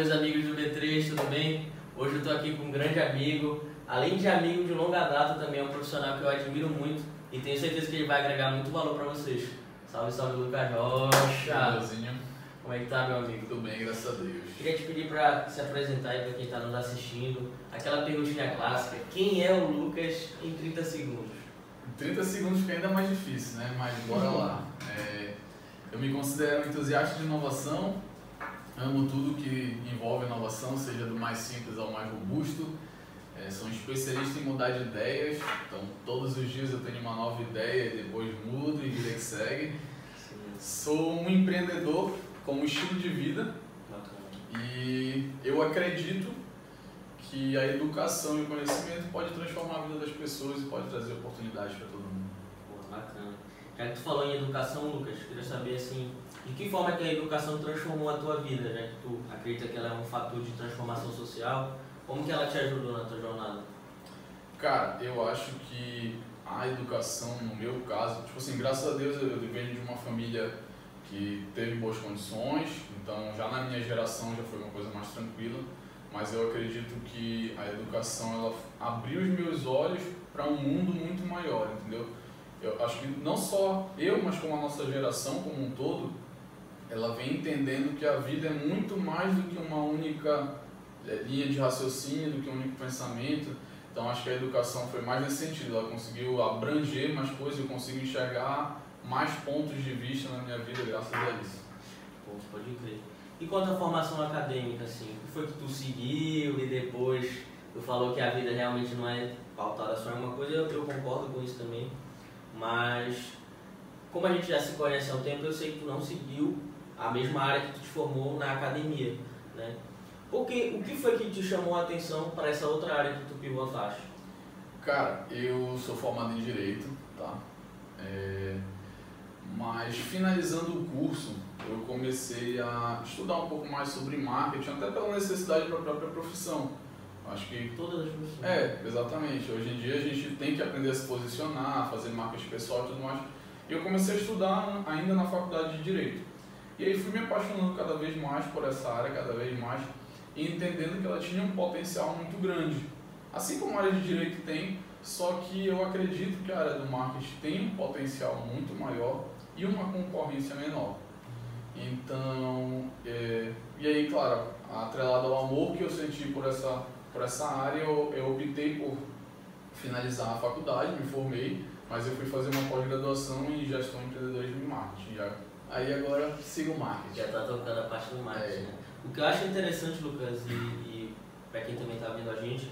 meus amigos do B3, tudo bem? Hoje eu estou aqui com um grande amigo, além de amigo de longa data, também é um profissional que eu admiro muito e tenho certeza que ele vai agregar muito valor para vocês. Salve, salve, Lucas Rocha! Como é que tá, meu amigo? Tudo bem, graças a Deus. Queria te pedir para se apresentar aí para quem está nos assistindo. Aquela perguntinha clássica: quem é o Lucas em 30 segundos? 30 segundos fica ainda mais difícil, né? Mas bora lá. É, eu me considero entusiasta de inovação, amo tudo que envolve inovação, seja do mais simples ao mais robusto. É, sou um especialista em mudar de ideias, então todos os dias eu tenho uma nova ideia e depois mudo e vida que segue. Sou um empreendedor como estilo de vida e eu acredito que a educação e o conhecimento pode transformar a vida das pessoas e pode trazer oportunidades para todo mundo. Pô, bacana. Já que tu falou em educação, Lucas, queria saber assim, de que forma que a educação transformou a tua vida, já que tu acredita que ela é um fator de transformação social, como que ela te ajudou na tua jornada? Cara, eu acho que a educação, no meu caso, tipo assim, graças a Deus eu venho de uma família que teve boas condições, então já na minha geração já foi uma coisa mais tranquila, mas eu acredito que a educação ela abriu os meus olhos para um mundo muito maior, entendeu? Eu acho que não só eu, mas como a nossa geração como um todo, ela vem entendendo que a vida é muito mais do que uma única é, linha de raciocínio, do que um único pensamento. Então acho que a educação foi mais nesse sentido, ela conseguiu abranger mais coisas, eu consigo enxergar mais pontos de vista na minha vida graças a isso. Pô, pode crer. E quanto à formação acadêmica, assim, o que foi que tu seguiu e depois tu falou que a vida realmente não é pautada só em uma coisa, eu, eu concordo com isso também, mas como a gente já se conhece há um tempo, eu sei que tu não seguiu a mesma área que tu te formou na academia, né? Porque, o que foi que te chamou a atenção para essa outra área que tu pivotaste? Cara, eu sou formado em Direito, tá? É... Mas finalizando o curso, eu comecei a estudar um pouco mais sobre marketing, até pela necessidade para a própria profissão. Acho que. Todas as profissões. É, exatamente. Hoje em dia a gente tem que aprender a se posicionar, fazer marketing pessoal e tudo mais. E eu comecei a estudar ainda na faculdade de Direito. E aí fui me apaixonando cada vez mais por essa área, cada vez mais, e entendendo que ela tinha um potencial muito grande. Assim como a área de Direito tem, só que eu acredito que a área do marketing tem um potencial muito maior e uma concorrência menor. Então, é, e aí, claro, atrelado ao amor que eu senti por essa, por essa área, eu, eu optei por finalizar a faculdade, me formei, mas eu fui fazer uma pós-graduação em gestão empreendedorismo e marketing. Aí agora sigo o marketing. Já está tocando a parte do marketing, É. né? O que eu acho interessante, Lucas, e, e para quem também está vendo a gente,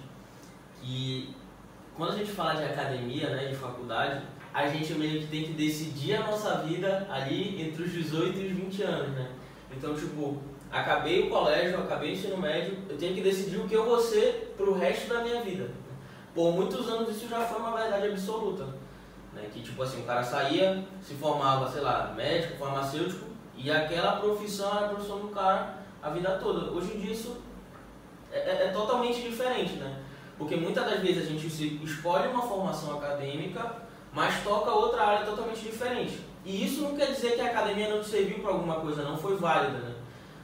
que quando a gente fala de academia, né, de faculdade, a gente meio que tem que decidir a nossa vida ali entre os 18 e os 20 anos, né? Então, tipo, acabei o colégio, acabei o ensino médio, eu tenho que decidir o que eu vou ser pro resto da minha vida. Por muitos anos isso já foi uma verdade absoluta. Né? Que tipo assim, o cara saía, se formava, sei lá, médico, farmacêutico, e aquela profissão era a profissão do cara a vida toda. Hoje em dia isso é, é- é totalmente diferente, né? Porque muitas das vezes a gente escolhe uma formação acadêmica, mas toca outra área totalmente diferente. E isso não quer dizer que a academia não serviu para alguma coisa, não foi válida, né?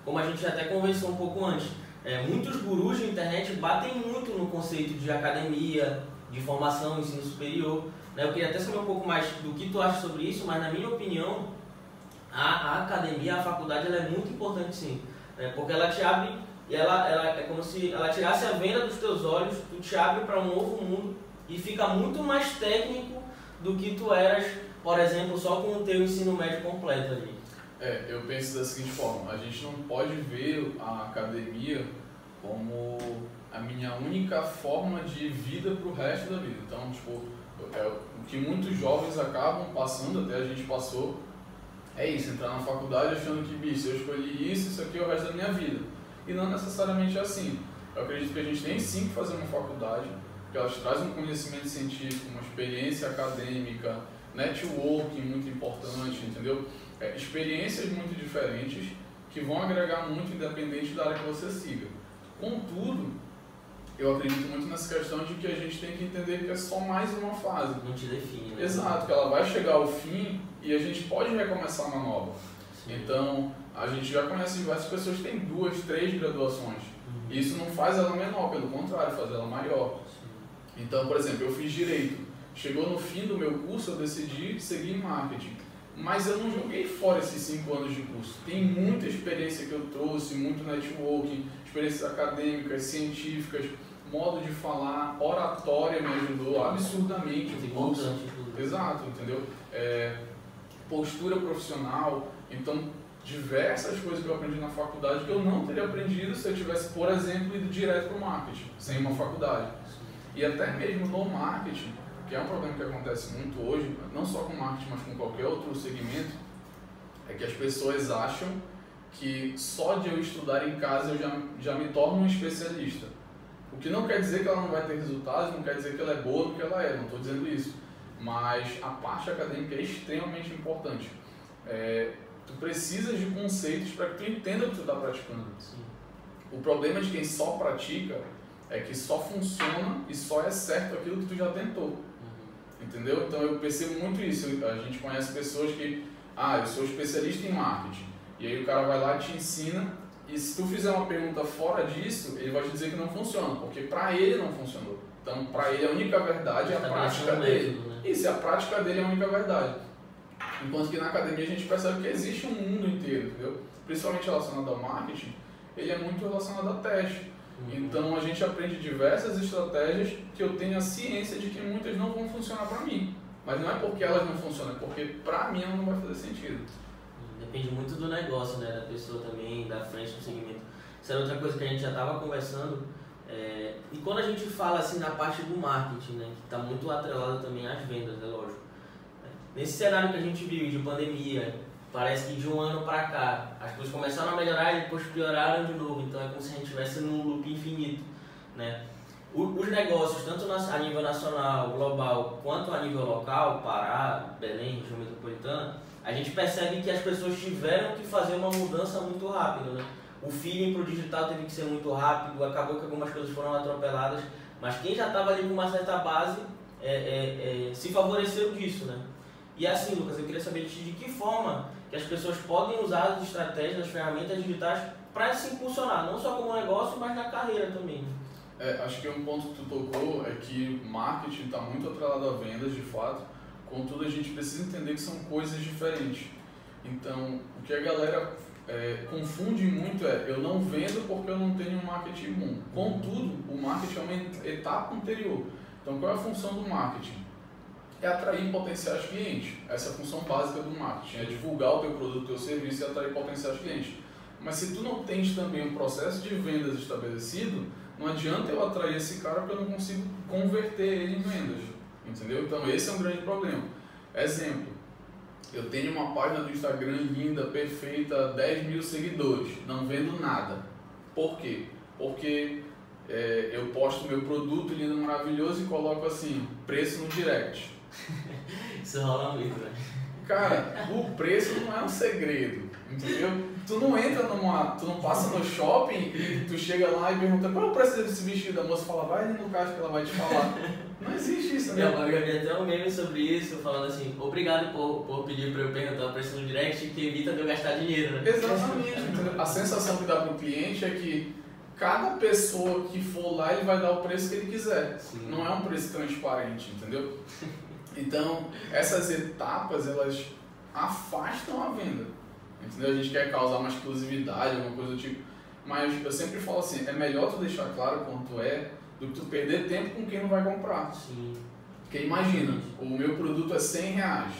Como a gente até conversou um pouco antes. É, muitos gurus de internet batem muito no conceito de academia, de formação, ensino superior. Né? Eu queria até saber um pouco mais do que tu acha sobre isso, mas na minha opinião, a, a academia, a faculdade, ela é muito importante sim. Né? Porque ela te abre, e ela, ela é como se ela tirasse a venda dos teus olhos, tu te abre para um novo mundo e fica muito mais técnico do que tu eras, por exemplo, só com o teu ensino médio completo ali. É, eu penso da seguinte forma, a gente não pode ver a academia como a minha única forma de vida para o resto da vida. Então, tipo, é o que muitos jovens acabam passando, até a gente passou, é isso, entrar na faculdade achando que, bicho, eu escolhi isso, isso aqui é o resto da minha vida. E não necessariamente é assim. Eu acredito que a gente tem sim que fazer uma faculdade, porque elas trazem um conhecimento científico, uma experiência acadêmica, networking muito importante, entendeu? É, experiências muito diferentes que vão agregar muito independente da área que você siga. Contudo, eu acredito muito nessa questão de que a gente tem que entender que é só mais uma fase. Não te define, né? Exato, que ela vai chegar ao fim e a gente pode recomeçar uma nova. Sim. Então, a gente já conhece diversas pessoas que têm duas, três graduações. Uhum. Isso não faz ela menor, pelo contrário, faz ela maior. Então, por exemplo, eu fiz direito. Chegou no fim do meu curso, eu decidi seguir marketing. Mas eu não joguei fora esses cinco anos de curso. Tem muita experiência que eu trouxe, muito networking, experiências acadêmicas, científicas, modo de falar, oratória me ajudou absurdamente. O curso. Exato, entendeu? É, postura profissional, então diversas coisas que eu aprendi na faculdade que eu não teria aprendido se eu tivesse, por exemplo, ido direto para o marketing, sem uma faculdade. E até mesmo no marketing, que é um problema que acontece muito hoje, não só com marketing, mas com qualquer outro segmento, é que as pessoas acham que só de eu estudar em casa eu já, já me torno um especialista. O que não quer dizer que ela não vai ter resultados, não quer dizer que ela é boa no que ela é, não estou dizendo isso. Mas a parte acadêmica é extremamente importante. É, tu precisas de conceitos para que tu entenda o que tu está praticando. Sim. O problema de quem só pratica é que só funciona e só é certo aquilo que tu já tentou. Entendeu? Então eu percebo muito isso. A gente conhece pessoas que, ah, eu sou especialista em marketing. E aí o cara vai lá e te ensina. E se tu fizer uma pergunta fora disso, ele vai te dizer que não funciona, porque para ele não funcionou. Então, para ele a única verdade é a Tá prática dele. né? Isso, a prática dele é a única verdade. Enquanto que na academia a gente percebe que existe um mundo inteiro, entendeu? Principalmente relacionado ao marketing, ele é muito relacionado a teste. Então a gente aprende diversas estratégias que eu tenho a ciência de que muitas não vão funcionar para mim. Mas não é porque elas não funcionam, é porque para mim ela não vai fazer sentido. Depende muito do negócio, né? Da pessoa também, da frente do segmento. Isso era outra coisa que a gente já estava conversando. é, e quando a gente fala assim na parte do marketing, né? Que está muito atrelado também às vendas, é lógico. Nesse cenário que a gente vive de pandemia, parece que de um ano para cá as coisas começaram a melhorar e depois pioraram de novo. Então é como se a gente estivesse num loop infinito, né? Os negócios, tanto a nível nacional, global, quanto a nível local, Pará, Belém, região metropolitana, a gente percebe que as pessoas tiveram que fazer uma mudança muito rápida, né? O feeling para o digital teve que ser muito rápido, acabou que algumas coisas foram atropeladas, mas quem já estava ali com uma certa base é, é, é, se favoreceu disso, né? E assim, Lucas, eu queria saber de que forma que as pessoas podem usar as estratégias, as ferramentas digitais para se impulsionar, não só como negócio, mas na carreira também. né? É, acho que um ponto que tu tocou é que marketing está muito atrelado a vendas, de fato. Contudo, a gente precisa entender que são coisas diferentes. Então, o que a galera é, confunde muito é eu não vendo porque eu não tenho um marketing bom. Contudo, o marketing é uma etapa anterior. Então, qual é a função do marketing? É atrair potenciais clientes. Essa é a função básica do marketing, é divulgar o teu produto, o teu serviço e atrair potenciais clientes. Mas se tu não tens também um processo de vendas estabelecido, não adianta eu atrair esse cara porque eu não consigo converter ele em vendas. Entendeu? Então esse é um grande problema. Exemplo, eu tenho uma página do Instagram linda, perfeita, 10 mil seguidores, não vendo nada. Por quê? Porque é, eu posto meu produto lindo, maravilhoso e coloco assim, preço no direct. Isso rola muito, né? Cara, o preço não é um segredo, entendeu? Tu não entra numa. Tu não passa no shopping e tu chega lá e pergunta qual é o preço desse vestido. A moça fala, vai no caixa que ela vai te falar. Não existe isso, né? mãe já vi até um meme sobre isso, falando assim, obrigado por, por pedir para eu perguntar o preço no direct, que evita de eu gastar dinheiro, né? Exatamente? A sensação que dá pro cliente é que cada pessoa que for lá, ele vai dar o preço que ele quiser. Sim. Não é um preço transparente, entendeu? Então, essas etapas, elas afastam a venda. Entendeu? A gente quer causar uma exclusividade, alguma coisa do tipo. Mas eu sempre falo assim, é melhor tu deixar claro quanto é do que tu perder tempo com quem não vai comprar. Sim. Porque imagina, o meu produto é 100 reais.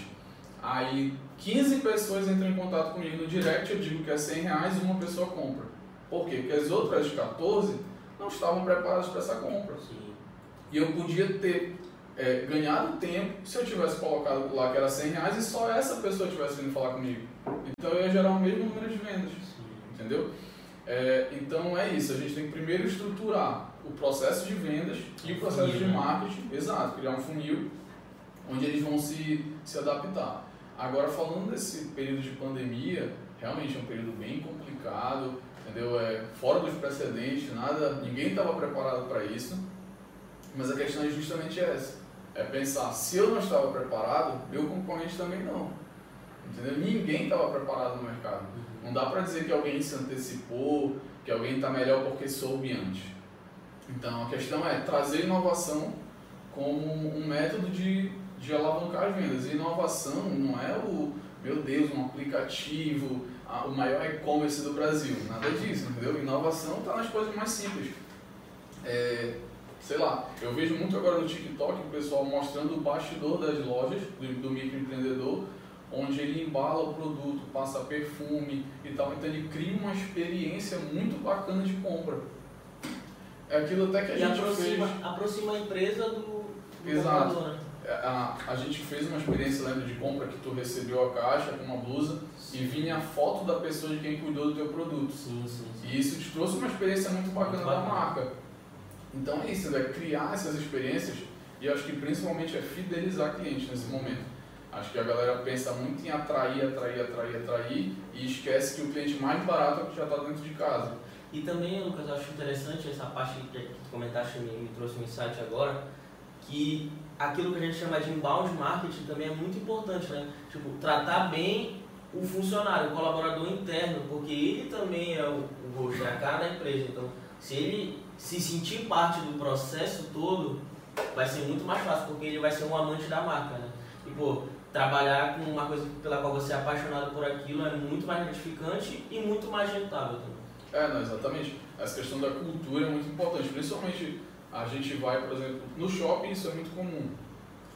Aí 15 pessoas entram em contato comigo no direct, eu digo que é 100 reais e uma pessoa compra. Por quê? Porque as outras 14 não estavam preparadas para essa compra. Sim. E eu podia ter é, ganhado tempo se eu tivesse colocado lá que era 100 reais e só essa pessoa tivesse vindo falar comigo. Então eu ia gerar o mesmo número de vendas. Sim. Entendeu? É, então é isso, a gente tem que primeiro estruturar o processo de vendas e o processo Funil, de né? marketing, exato, criar um funil onde eles vão se, se adaptar. Agora falando desse período de pandemia, realmente é um período bem complicado, entendeu? É fora dos precedentes, nada, ninguém estava preparado para isso. Mas a questão é justamente essa. É pensar, se eu não estava preparado, meu concorrente também não. Entendeu? Ninguém estava preparado no mercado. Não dá para dizer que alguém se antecipou, que alguém está melhor porque soube antes. Então a questão é trazer inovação como um método de, de alavancar as vendas. E inovação não é o, meu Deus, um aplicativo, a, o maior e-commerce do Brasil. Nada disso, entendeu? Inovação está nas coisas mais simples. É, sei lá, eu vejo muito agora no TikTok o pessoal mostrando o bastidor das lojas do, do microempreendedor, onde ele embala o produto, passa perfume e tal, então ele cria uma experiência muito bacana de compra. É aquilo até que a e gente aproxima, fez. aproxima a empresa do, do Exato. comprador, né? É, A, a gente fez uma experiência, lembra, de compra que tu recebeu a caixa com uma blusa e vinha a foto da pessoa de quem cuidou do teu produto. Sim, sim, sim. E isso te trouxe uma experiência muito bacana Muito da bacana. marca. Então é isso, é criar essas experiências e acho que principalmente é fidelizar cliente nesse momento. Acho que a galera pensa muito em atrair, atrair, atrair, atrair e esquece que o cliente mais barato é o que já está dentro de casa. E também, Lucas, eu acho interessante essa parte que que tu comentaste me, me trouxe um insight agora, que aquilo que a gente chama de inbound marketing também é muito importante, né? Tipo, tratar bem o funcionário, o colaborador interno, porque ele também é o, o rosto, é a cara da empresa. Então, se ele se sentir parte do processo todo, vai ser muito mais fácil, porque ele vai ser um amante da marca, né? E, pô, trabalhar com uma coisa pela qual você é apaixonado por aquilo é muito mais gratificante e muito mais rentável também. É, não, exatamente. Essa questão da cultura é muito importante. Principalmente a gente vai, por exemplo, no shopping isso é muito comum.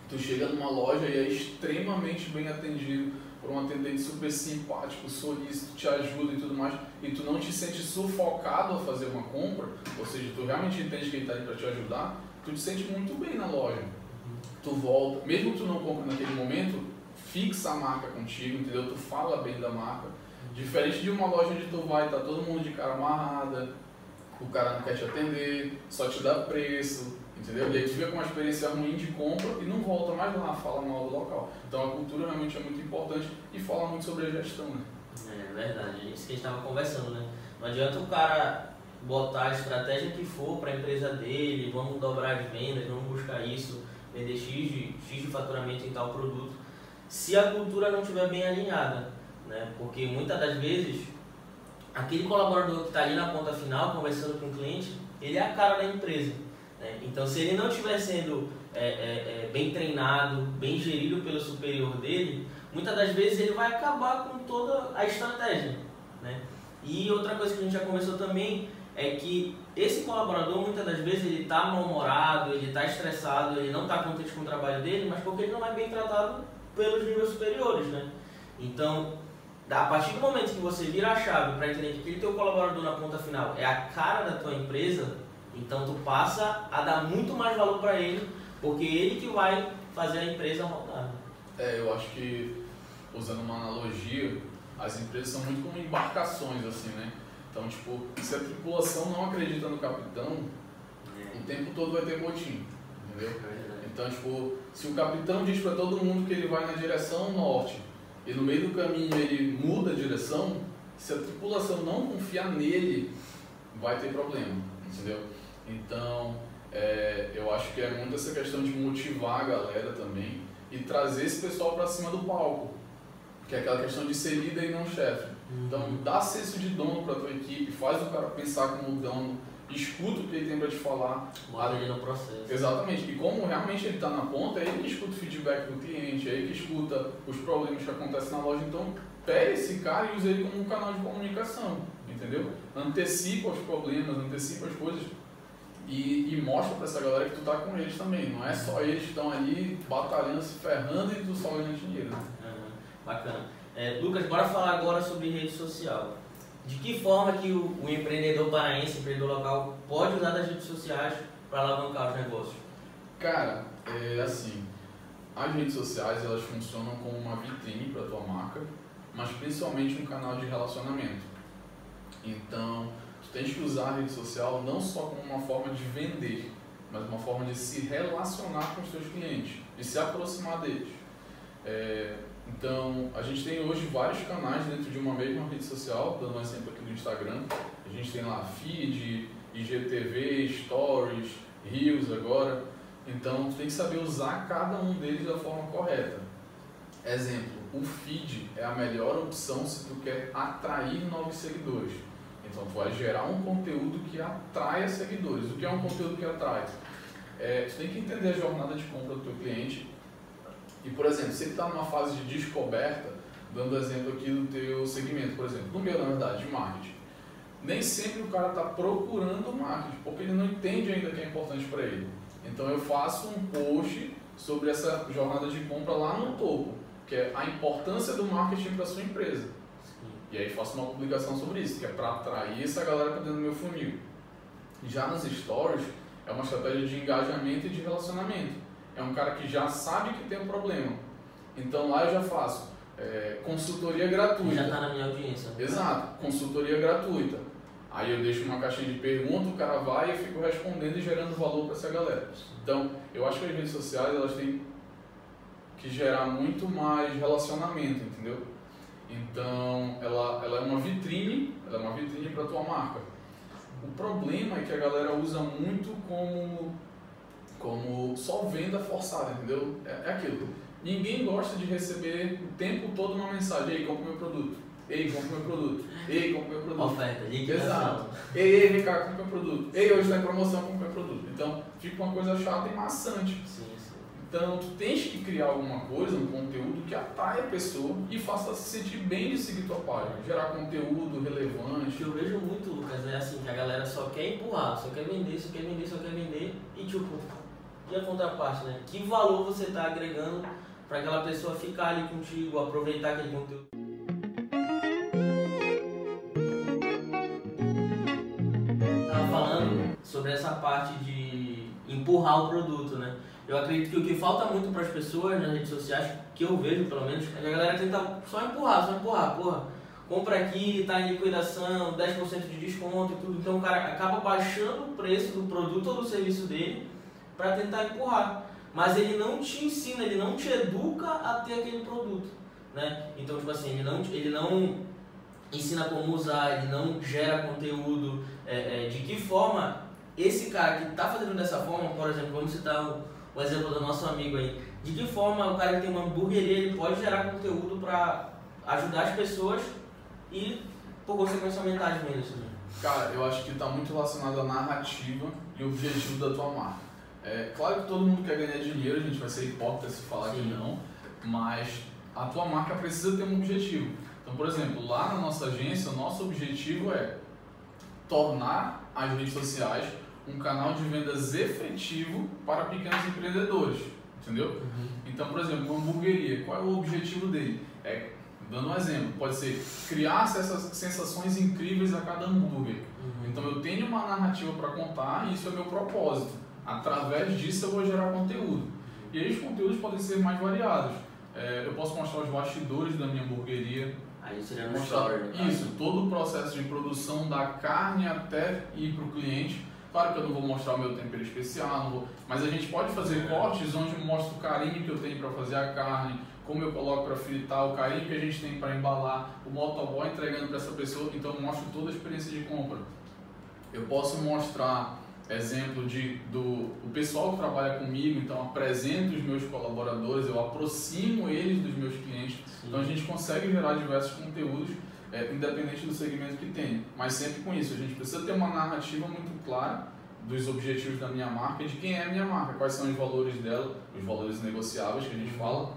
Tu chega numa loja e é extremamente bem atendido por um atendente super simpático, solícito, te ajuda e tudo mais, e tu não te sente sufocado a fazer uma compra, ou seja, tu realmente entende que está aí para te ajudar, tu te sente muito bem na loja. Tu volta, mesmo que tu não compre naquele momento, fixa a marca contigo, entendeu? Tu fala bem da marca. Diferente de uma loja onde tu vai, tá todo mundo de cara amarrada, o cara não quer te atender, só te dá preço, entendeu? E aí tu fica com uma experiência ruim de compra e não volta mais lá, fala mal do local. Então a cultura realmente é muito importante e fala muito sobre a gestão, né? É verdade, é isso que a gente estava conversando, né? Não adianta o cara botar a estratégia que for para a empresa dele, vamos dobrar as vendas, vamos buscar isso, vender X de, X de faturamento em tal produto, se a cultura não estiver bem alinhada, né? Porque muitas das vezes, aquele colaborador que está ali na ponta final, conversando com o cliente, ele é a cara da empresa. Né? Então, se ele não estiver sendo é, é, é, bem treinado, bem gerido pelo superior dele, muitas das vezes ele vai acabar com toda a estratégia. Né? E outra coisa que a gente já conversou também é que esse colaborador muitas das vezes ele está mal-humorado, ele está estressado, ele não está contente com o trabalho dele, mas porque ele não é bem tratado pelos níveis superiores. Né? Então, a partir do momento que você vira a chave para entender que aquele teu colaborador na ponta final é a cara da tua empresa, então tu passa a dar muito mais valor para ele, porque ele que vai fazer a empresa rodar. É, eu acho que, usando uma analogia, as empresas são muito como embarcações, assim, né? Então, tipo, se a tripulação não acredita no capitão, o tempo todo vai ter motim, entendeu? Então, tipo, se o capitão diz para todo mundo que ele vai na direção norte e no meio do caminho ele muda a direção, se a tripulação não confiar nele, vai ter problema, entendeu? Então, é, eu acho que é muito essa questão de motivar a galera também e trazer esse pessoal para cima do palco, que é aquela questão de ser líder e não chefe. Então, dá senso de dono para tua equipe, faz o cara pensar como dono, escuta o que ele tem para te falar. Bota ele no processo. Exatamente. E como realmente ele está na ponta, é ele que escuta o feedback do cliente, é ele que escuta os problemas que acontecem na loja. Então, pega esse cara e usa ele como um canal de comunicação, entendeu? Antecipa os problemas, antecipa as coisas e, e mostra para essa galera que tu tá com eles também. Não é só eles que estão ali batalhando, se ferrando e tu só ganhando dinheiro. Né? Uhum, bacana. É, Lucas, bora falar agora sobre rede social. De que forma que o, o empreendedor paraense, empreendedor local, pode usar das redes sociais para alavancar os negócios? Cara, é assim, as redes sociais elas funcionam como uma vitrine para tua marca, mas principalmente um canal de relacionamento. Então, tu tens que usar a rede social não só como uma forma de vender, mas uma forma de se relacionar com os teus clientes, de se aproximar deles. É, então, a gente tem hoje vários canais dentro de uma mesma rede social, dando um exemplo aqui do Instagram. A gente tem lá feed, IGTV, Stories, Reels agora. Então, tem que saber usar cada um deles da forma correta. Exemplo, o feed é a melhor opção se tu quer atrair novos seguidores. Então tu vai gerar um conteúdo que atraia seguidores. O que é um conteúdo que atrai? É, tu tem que entender a jornada de compra do teu cliente. E, por exemplo, se ele está numa fase de descoberta, dando exemplo aqui do teu segmento, por exemplo, no meu, na verdade, de marketing, nem sempre o cara está procurando marketing, porque ele não entende ainda que é importante para ele. Então eu faço um post sobre essa jornada de compra lá no topo, que é a importância do marketing para sua empresa. Sim. E aí faço uma publicação sobre isso, que é para atrair essa galera para dentro do meu funil. Já nos stories, é uma estratégia de engajamento e de relacionamento. É um cara que já sabe que tem um problema. Então lá eu já faço é, consultoria gratuita. Já está na minha audiência. Exato, consultoria gratuita. Aí eu deixo uma caixinha de perguntas, o cara vai e eu fico respondendo e gerando valor para essa galera. Então, eu acho que as redes sociais elas têm que gerar muito mais relacionamento, entendeu? Então, ela, ela é uma vitrine, ela é uma vitrine para tua marca. O problema é que a galera usa muito como, como só venda forçada, entendeu? É, é aquilo. Ninguém gosta de receber o tempo todo uma mensagem, ei, compra meu produto Ei, compra meu produto. Ei, compra meu produto. Oferta, Exato. Ei, ei, cá, compra meu produto. Ei, hoje está em promoção, compra meu produto. Então, fica uma coisa chata e maçante. Sim, sim. Então, tu tens que criar alguma coisa, um conteúdo que atraia a pessoa e faça se sentir bem de seguir tua página. Gerar conteúdo relevante. Eu vejo muito, Lucas, é assim, que a galera só quer empurrar, só quer vender, só quer vender, só quer vender. E tipo, e a contraparte, né? Que valor você está agregando para aquela pessoa ficar ali contigo, aproveitar aquele conteúdo? sobre essa parte de empurrar o produto, né? Eu acredito que o que falta muito para as pessoas nas redes sociais, que eu vejo pelo menos, é que a galera tenta só empurrar, só empurrar, porra. Compra aqui, tá em liquidação, 10% de desconto e tudo. Então o cara acaba baixando o preço do produto ou do serviço dele para tentar empurrar. Mas ele não te ensina, ele não te educa a ter aquele produto, né? Então, tipo assim, ele não, ele não ensina como usar, ele não gera conteúdo, é, é, de que forma esse cara que está fazendo dessa forma, por exemplo, vamos citar o, o, exemplo do nosso amigo aí, de que forma o cara que tem uma hamburgueria ele pode gerar conteúdo para ajudar as pessoas e, por consequência, aumentar as vendas? Cara, eu acho que está muito relacionado à narrativa e objetivo da tua marca. É claro que todo mundo quer ganhar dinheiro, a gente vai ser hipócrita se falar Sim. que não, mas a tua marca precisa ter um objetivo. Então, por exemplo, lá na nossa agência, o nosso objetivo é tornar as redes sociais um canal de vendas efetivo para pequenos empreendedores, entendeu? Uhum. Então, por exemplo, uma hamburgueria, qual é o objetivo dele? É, dando um exemplo, pode ser criar essas sensações incríveis a cada hambúrguer. Uhum. Então, eu tenho uma narrativa para contar e isso é meu propósito. Através disso, eu vou gerar conteúdo. E aí, os conteúdos podem ser mais variados. É, eu posso mostrar os bastidores da minha hamburgueria. Aí seria no story, Isso, todo o processo de produção da carne até ir para o cliente Claro que eu não vou mostrar o meu tempero especial, vou, mas a gente pode fazer cortes onde eu mostro o carinho que eu tenho para fazer a carne, como eu coloco para fritar, o carinho que a gente tem para embalar, o motoboy entregando para essa pessoa, então eu mostro toda a experiência de compra. Eu posso mostrar exemplo de do o pessoal que trabalha comigo, então apresento os meus colaboradores, eu aproximo eles dos meus clientes, Sim. então a gente consegue gerar diversos conteúdos é, independente do segmento que tem. Mas sempre com isso, a gente precisa ter uma narrativa muito clara dos objetivos da minha marca de quem é a minha marca, quais são os valores dela, os valores negociáveis que a gente fala.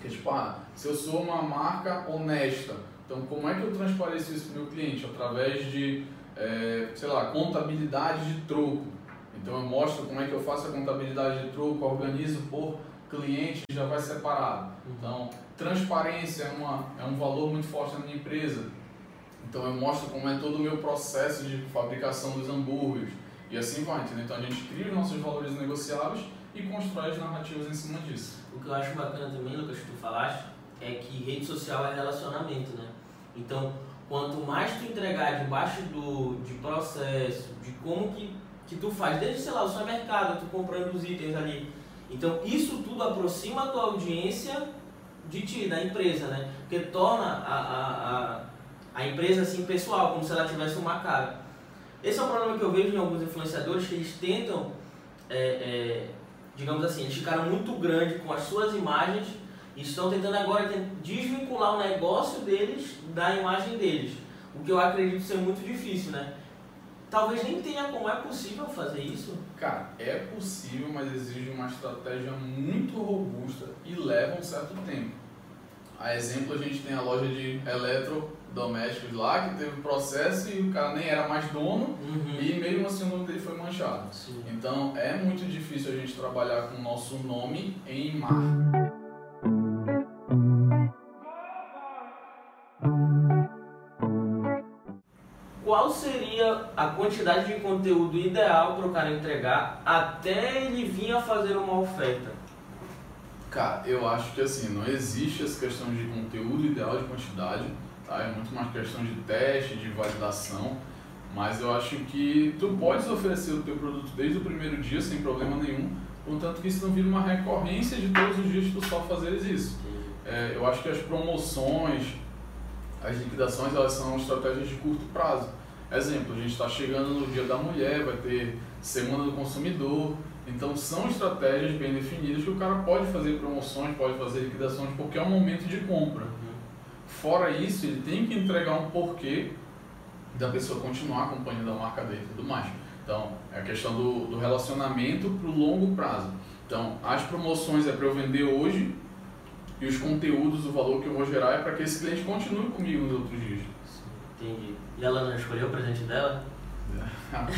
Que é tipo, ah, se eu sou uma marca honesta, então como é que eu transpareço isso para o meu cliente? Através de, é, sei lá, contabilidade de troco. Então eu mostro como é que eu faço a contabilidade de troco, organizo por cliente já vai separado. Então, transparência é, uma, é um valor muito forte na minha empresa. Então, eu mostro como é todo o meu processo de fabricação dos hambúrgueres. E assim vai, entendeu? Então, a gente cria os nossos valores negociáveis e constrói as narrativas em cima disso. O que eu acho bacana também, Lucas, que tu falaste, é que rede social é relacionamento, né? Então, quanto mais tu entregar debaixo do, de processo, de como que, que tu faz, desde, sei lá, o supermercado, tu comprando os itens ali, então, isso tudo aproxima a tua audiência de ti, da empresa, né? Porque torna a, a, a, a empresa assim pessoal, como se ela tivesse uma cara. Esse é um problema que eu vejo em alguns influenciadores, que eles tentam, é, é, digamos assim, eles ficaram muito grandes com as suas imagens estão tentando agora desvincular o negócio deles da imagem deles. O que eu acredito ser muito difícil, né? Talvez nem tenha como é possível fazer isso. Cara, é possível, mas exige uma estratégia muito robusta e leva um certo tempo. A exemplo, a gente tem a loja de eletrodomésticos lá, que teve um processo e o cara nem era mais dono Uhum. e mesmo assim o nome dele foi manchado. Sim. Então é muito difícil a gente trabalhar com o nosso nome em marca. A quantidade de conteúdo ideal para o cara entregar até ele vir a fazer uma oferta? Cara, eu acho que assim, não existe essa questão de conteúdo ideal de quantidade, tá? É muito mais questão de teste, de validação, mas eu acho que tu podes oferecer o teu produto desde o primeiro dia sem problema nenhum, contanto que isso não vira uma recorrência de todos os dias tu só fazeres isso. É, eu acho que as promoções, as liquidações, elas são estratégias de curto prazo. Exemplo, a gente está chegando no Dia da Mulher, vai ter Semana do Consumidor, então são estratégias bem definidas que o cara pode fazer promoções, pode fazer liquidações, porque é um momento de compra. Fora isso, ele tem que entregar um porquê da pessoa continuar acompanhando a marca dele e tudo mais. Então, é a questão do, do relacionamento para o longo prazo. Então, as promoções é para eu vender hoje e os conteúdos, o valor que eu vou gerar é para que esse cliente continue comigo nos outros dias. Entendi. E ela não escolheu o presente dela? Rapaz,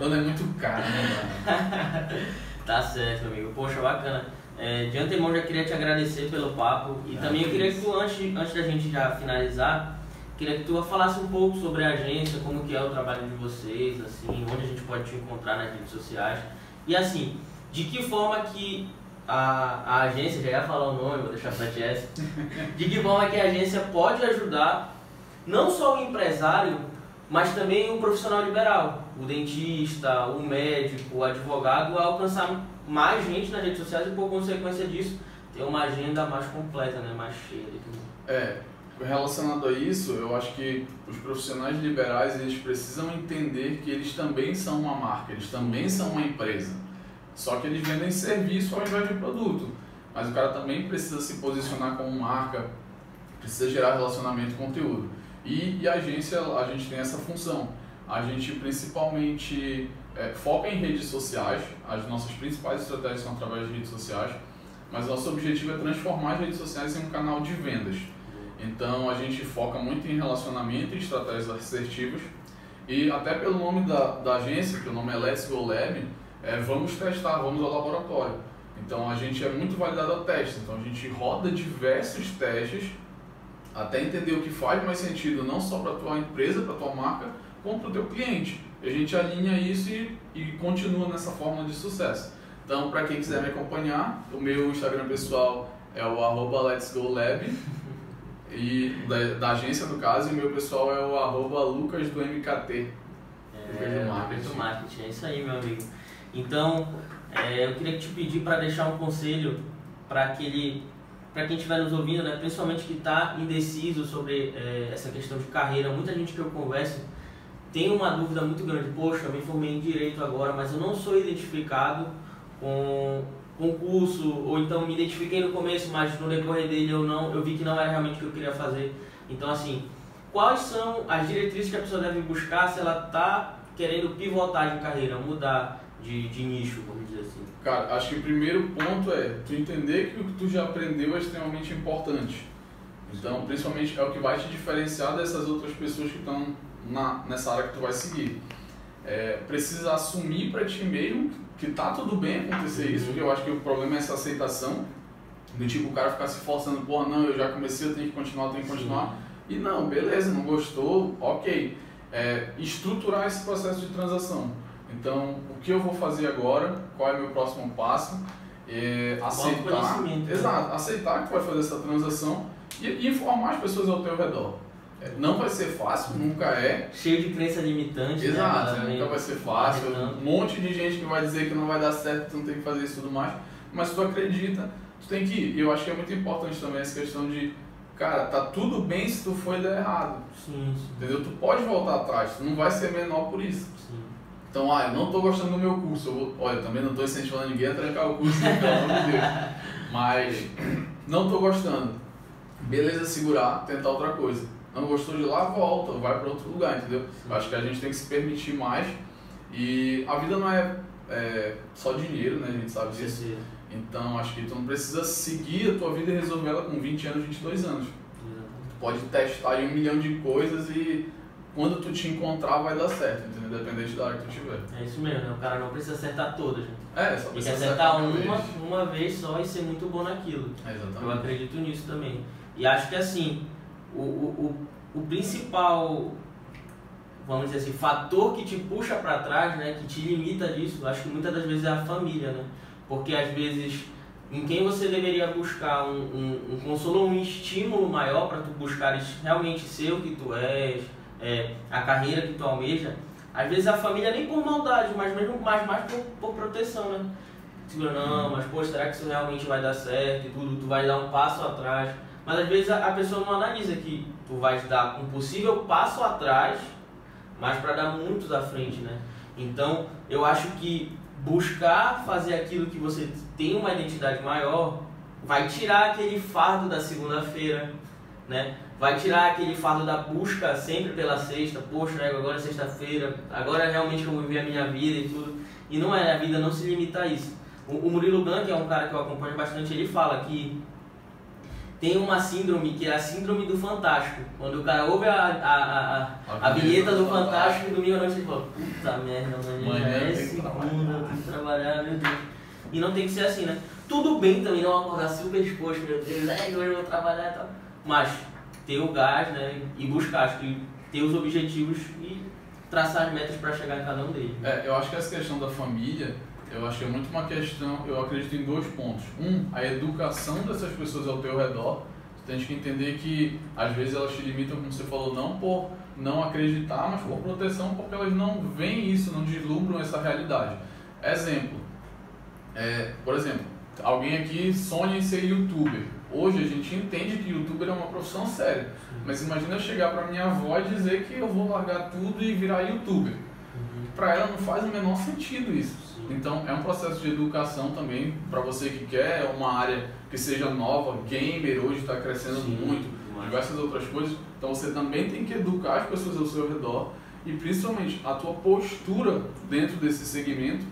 é muito cara, né, mano? Tá certo, amigo. Poxa, bacana. É, de antemão já queria te agradecer pelo papo e Ah, também eu que queria que tu, antes, antes da gente já finalizar, queria que tu falasse um pouco sobre a agência, como que é o trabalho de vocês, assim, onde a gente pode te encontrar nas redes sociais. E assim, de que forma que a, a agência, já ia falar o nome, vou deixar pra ti essa, de que forma que a agência pode ajudar não só o empresário, mas também o profissional liberal, o dentista, o médico, o advogado, a alcançar mais gente nas redes sociais e por consequência disso ter uma agenda mais completa, né, mais cheia. É, relacionado a isso, eu acho que os profissionais liberais eles precisam entender que eles também são uma marca, eles também são uma empresa. Só que eles vendem serviço ao invés de produto. Mas o cara também precisa se posicionar como marca, precisa gerar relacionamento e conteúdo. E, e a agência, a gente tem essa função. A gente principalmente é, foca em redes sociais, as nossas principais estratégias são através de redes sociais, mas nosso objetivo é transformar as redes sociais em um canal de vendas. Então a gente foca muito em relacionamento e estratégias assertivas. E até pelo nome da, da agência, que o nome é Let's Go Lab, é, vamos testar, vamos ao laboratório. Então a gente é muito validado ao teste. Então a gente roda diversos testes até entender o que faz mais sentido não só para a tua empresa, para a tua marca, como para o teu cliente. E a gente alinha isso e, e continua nessa fórmula de sucesso. Então, para quem quiser me acompanhar, o meu Instagram pessoal é o arroba Let's Go Lab, e da, da agência no caso, e o meu pessoal é o arroba Lucas do MKT. Lucas do É, marketing. Marketing, é isso aí, meu amigo. Então, é, eu queria te pedir para deixar um conselho para aquele, para quem estiver nos ouvindo, né, principalmente que está indeciso sobre é, essa questão de carreira. Muita gente que eu converso tem uma dúvida muito grande. Poxa, eu me formei em direito agora, mas eu não sou identificado com concurso, ou então me identifiquei no começo, mas no decorrer dele eu não, eu vi que não era realmente o que eu queria fazer. Então, assim, quais são as diretrizes que a pessoa deve buscar se ela está querendo pivotar de carreira, mudar de, de nicho, vamos dizer assim? Cara, acho que o primeiro ponto é tu entender que o que tu já aprendeu é extremamente importante. Então, principalmente é o que vai te diferenciar dessas outras pessoas que estão na, nessa área que tu vai seguir. É, precisa assumir para ti mesmo que tá tudo bem acontecer isso, porque eu acho que o problema é essa aceitação. Do tipo, o cara ficar se forçando, pô, não, eu já comecei, eu tenho que continuar, eu tenho que continuar. E não, beleza, não gostou, ok. É, estruturar esse processo de transação. Então, o que eu vou fazer agora? Qual é o meu próximo passo? É, aceitar, né? exato, aceitar que vai fazer essa transação e, e informar as pessoas ao teu redor. É, não vai ser fácil, nunca é. Cheio de crença limitante, Exato, né? nunca vai ser fácil. Um monte de gente que vai dizer que não vai dar certo, tu não tem que fazer isso e tudo mais. Mas se tu acredita, tu tem que ir. E eu acho que é muito importante também essa questão de, cara, tá tudo bem se tu for dar errado. Sim, sim, Entendeu? Tu pode voltar atrás, tu não vai ser menor por isso. sim. Então, ah, eu não tô gostando do meu curso. Eu vou, olha, eu também não tô incentivando ninguém a trancar o curso, pelo amor de Deus. Mas Não tô gostando. Beleza, segurar, tentar outra coisa. Não gostou de lá, volta, vai para outro lugar, entendeu? Sim. Acho que a gente tem que se permitir mais. E a vida não é, é só dinheiro, né? A gente sabe disso. Certeza. Então acho que tu não precisa seguir a tua vida e resolver ela com 20 anos, 22 anos. Tu pode testar aí um milhão de coisas e quando tu te encontrar vai dar certo, entendeu? Independente da área que tu tiver. É isso mesmo, né? O cara não precisa acertar todas, né? É, só precisa acertar uma uma, vez. uma vez só e ser muito bom naquilo. É, Eu exatamente. acredito nisso também. E acho que assim, o, o, o, o principal, vamos dizer assim, fator que te puxa para trás, né, que te limita disso, acho que muitas das vezes é a família, né? Porque às vezes em quem você deveria buscar um, um, um consolo, um estímulo maior para tu buscares realmente ser o que tu és, é, a carreira que tu almeja, às vezes a família nem por maldade, mas mesmo mais, mais por, por proteção, né? Segura, não, mas pô, será que isso realmente vai dar certo e tudo? Tu vai dar um passo atrás. Mas às vezes a, a pessoa não analisa que tu vais dar um possível passo atrás, mas para dar muitos à frente, né? Então, eu acho que buscar fazer aquilo que você tem uma identidade maior vai tirar aquele fardo da segunda-feira, né? Vai tirar aquele fardo da busca sempre pela sexta, poxa, né, agora é sexta-feira, agora realmente eu vou viver a minha vida e tudo. E não é, a vida não se limita a isso. O, o Murilo Gun, que é um cara que eu acompanho bastante, ele fala que tem uma síndrome que é a síndrome do fantástico. Quando o cara ouve a, a, a, a, a vinheta do Fantástico, domingo à noite ele fala, puta merda, amanhã já é segunda, trabalhar." eu tenho que trabalhar, meu Deus. E não tem que ser assim, né? Tudo bem também não acordar super disposto, meu Deus, é, hoje eu vou trabalhar e tal. Mas ter o gás, né? E buscar, acho que ter os objetivos e traçar as metas para chegar em cada um deles. É, eu acho que essa questão da família, eu acho que é muito uma questão, eu acredito em dois pontos. Um, a educação dessas pessoas ao teu redor. Tu tens que entender que às vezes elas te limitam, como você falou, não por não acreditar, mas por proteção, porque elas não veem isso, não deslumbram essa realidade. Exemplo, é, por exemplo, alguém aqui sonha em ser youtuber. Hoje a gente entende que youtuber é uma profissão séria. Mas imagina eu chegar pra minha avó e dizer que eu vou largar tudo e virar youtuber. Pra ela não faz o menor sentido isso. Sim. Então é um processo de educação também para você que quer uma área que seja nova, gamer hoje está crescendo Sim, muito, demais. diversas outras coisas. Então você também tem que educar as pessoas ao seu redor e principalmente a tua postura dentro desse segmento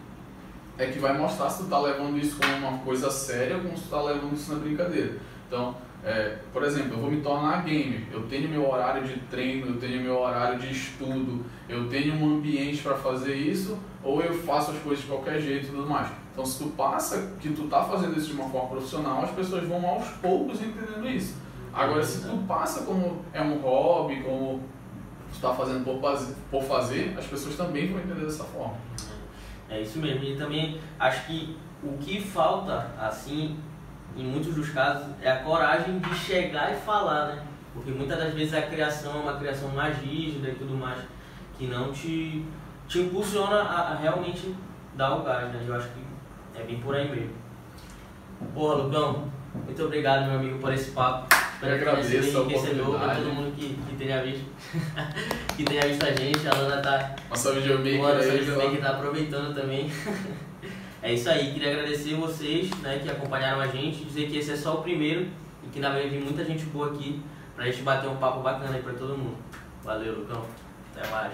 é que vai mostrar se tu tá levando isso como uma coisa séria ou se tu tá levando isso na brincadeira. Então, é, por exemplo, eu vou me tornar gamer, eu tenho meu horário de treino, eu tenho meu horário de estudo, eu tenho um ambiente para fazer isso, ou eu faço as coisas de qualquer jeito e tudo mais. Então, se tu passa que tu tá fazendo isso de uma forma profissional, as pessoas vão aos poucos entendendo isso. Agora, se tu passa como é um hobby, como tu tá fazendo por fazer, as pessoas também vão entender dessa forma. É isso mesmo. E também acho que o que falta, assim, em muitos dos casos, é a coragem de chegar e falar, né? Porque muitas das vezes a criação é uma criação mais rígida e tudo mais, que não te, te impulsiona a, a realmente dar o gás, né? Eu acho que é bem por aí mesmo. Porra, Lucão, muito obrigado, meu amigo, por esse papo. Sido agradeço a para oportunidade. todo mundo que, que tenha visto. que tenha visto a gente. A Lana tá Nossa videomaker ela- tem que estar aproveitando também. é isso aí, queria agradecer vocês né, que acompanharam a gente, dizer que esse é só o primeiro e que ainda vai vir muita gente boa aqui pra gente bater um papo bacana aí pra todo mundo. Valeu, Lucão. Até mais.